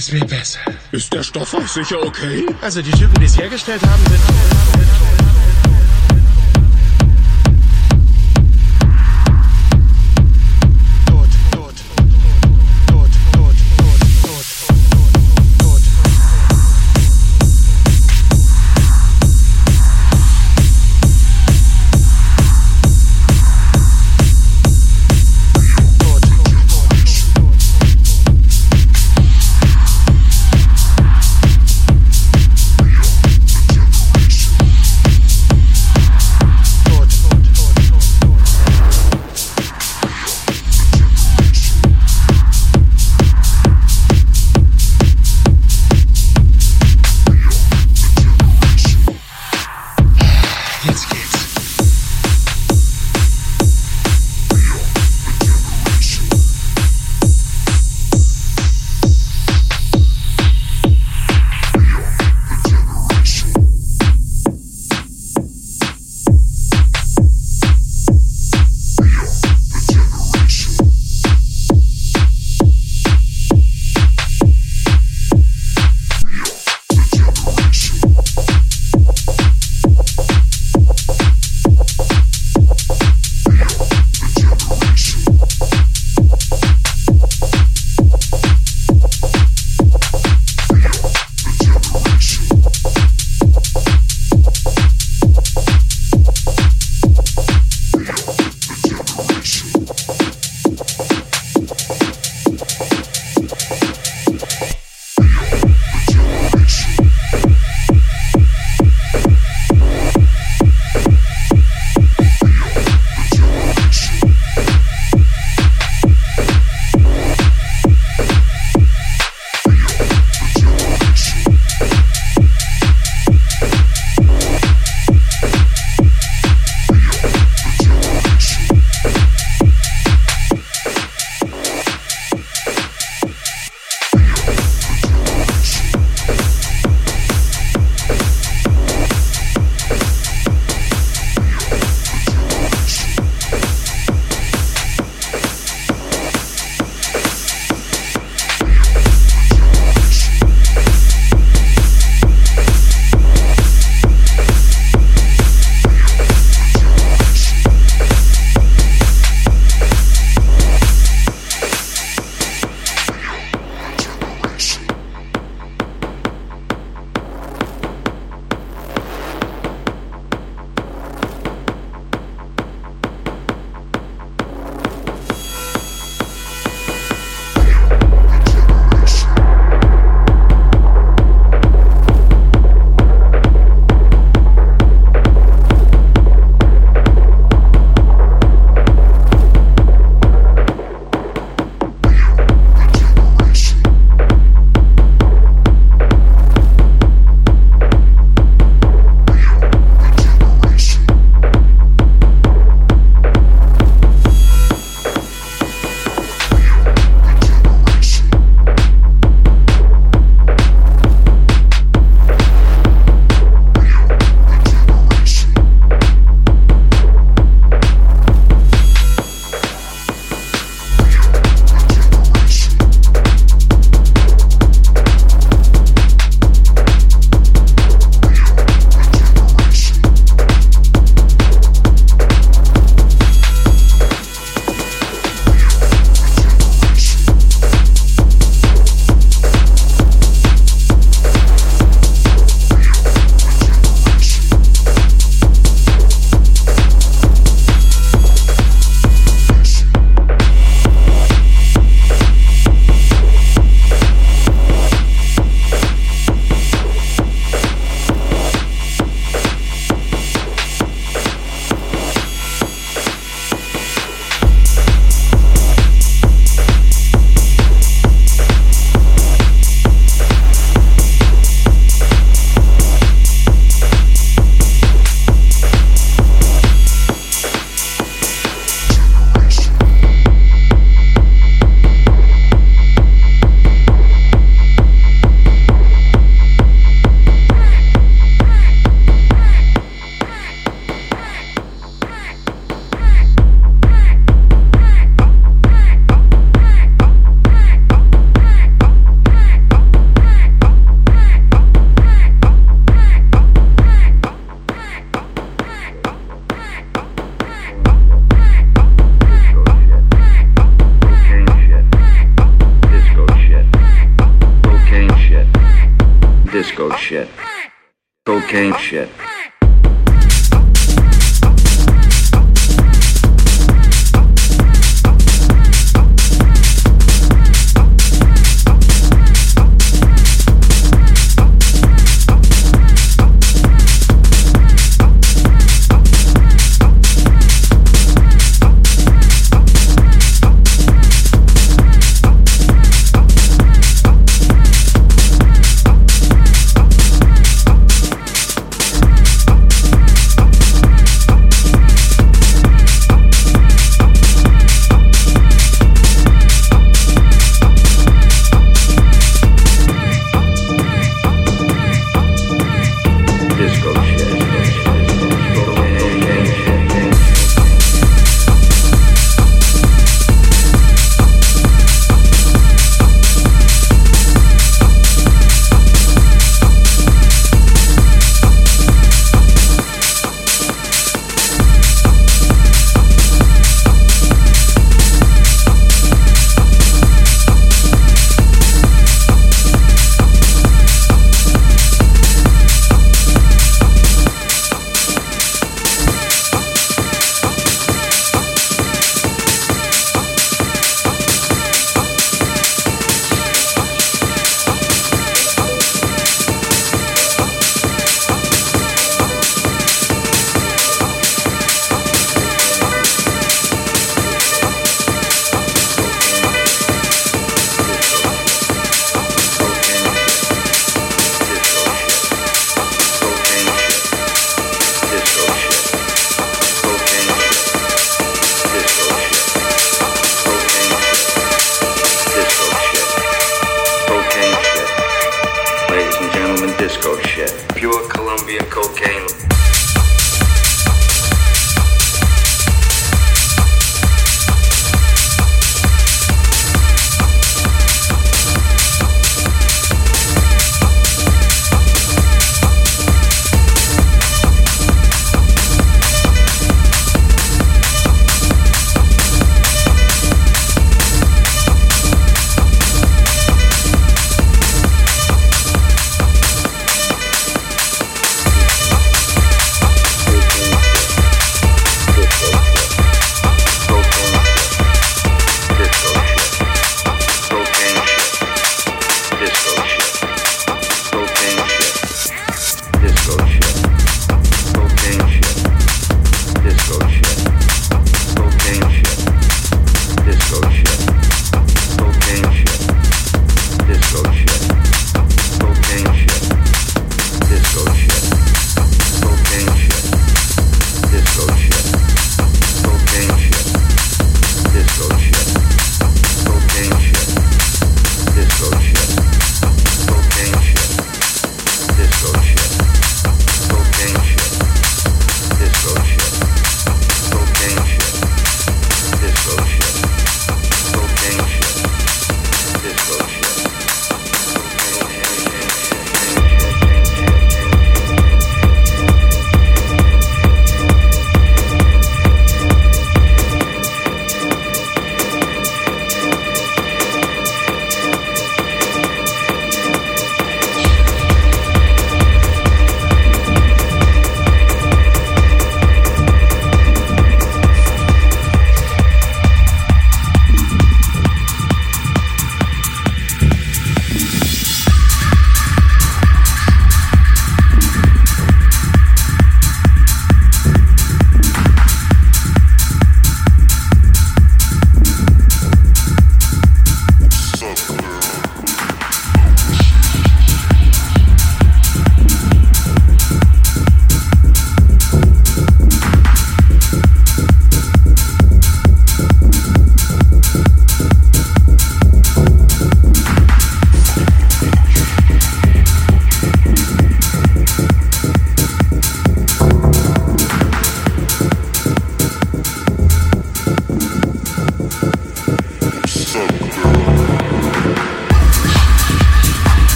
Geht's mir besser. Ist der Stoff auch sicher okay? Also die Typen, die es hergestellt haben, sind...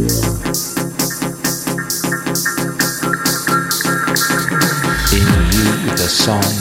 In you, the song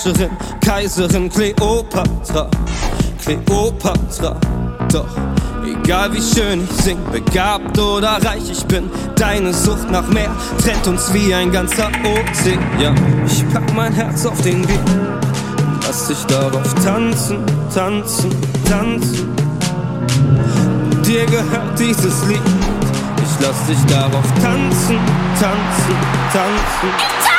Herrscherin, Kaiserin Kleopatra, Kleopatra. Doch egal wie schön ich sing, begabt oder reich ich bin, deine Sucht nach mehr trennt uns wie ein ganzer Ozean. Ich pack mein Herz auf den Weg, lass dich darauf tanzen, tanzen, tanzen. Dir gehört dieses Lied lass dich darauf tanzen, tanzen. Tanzen!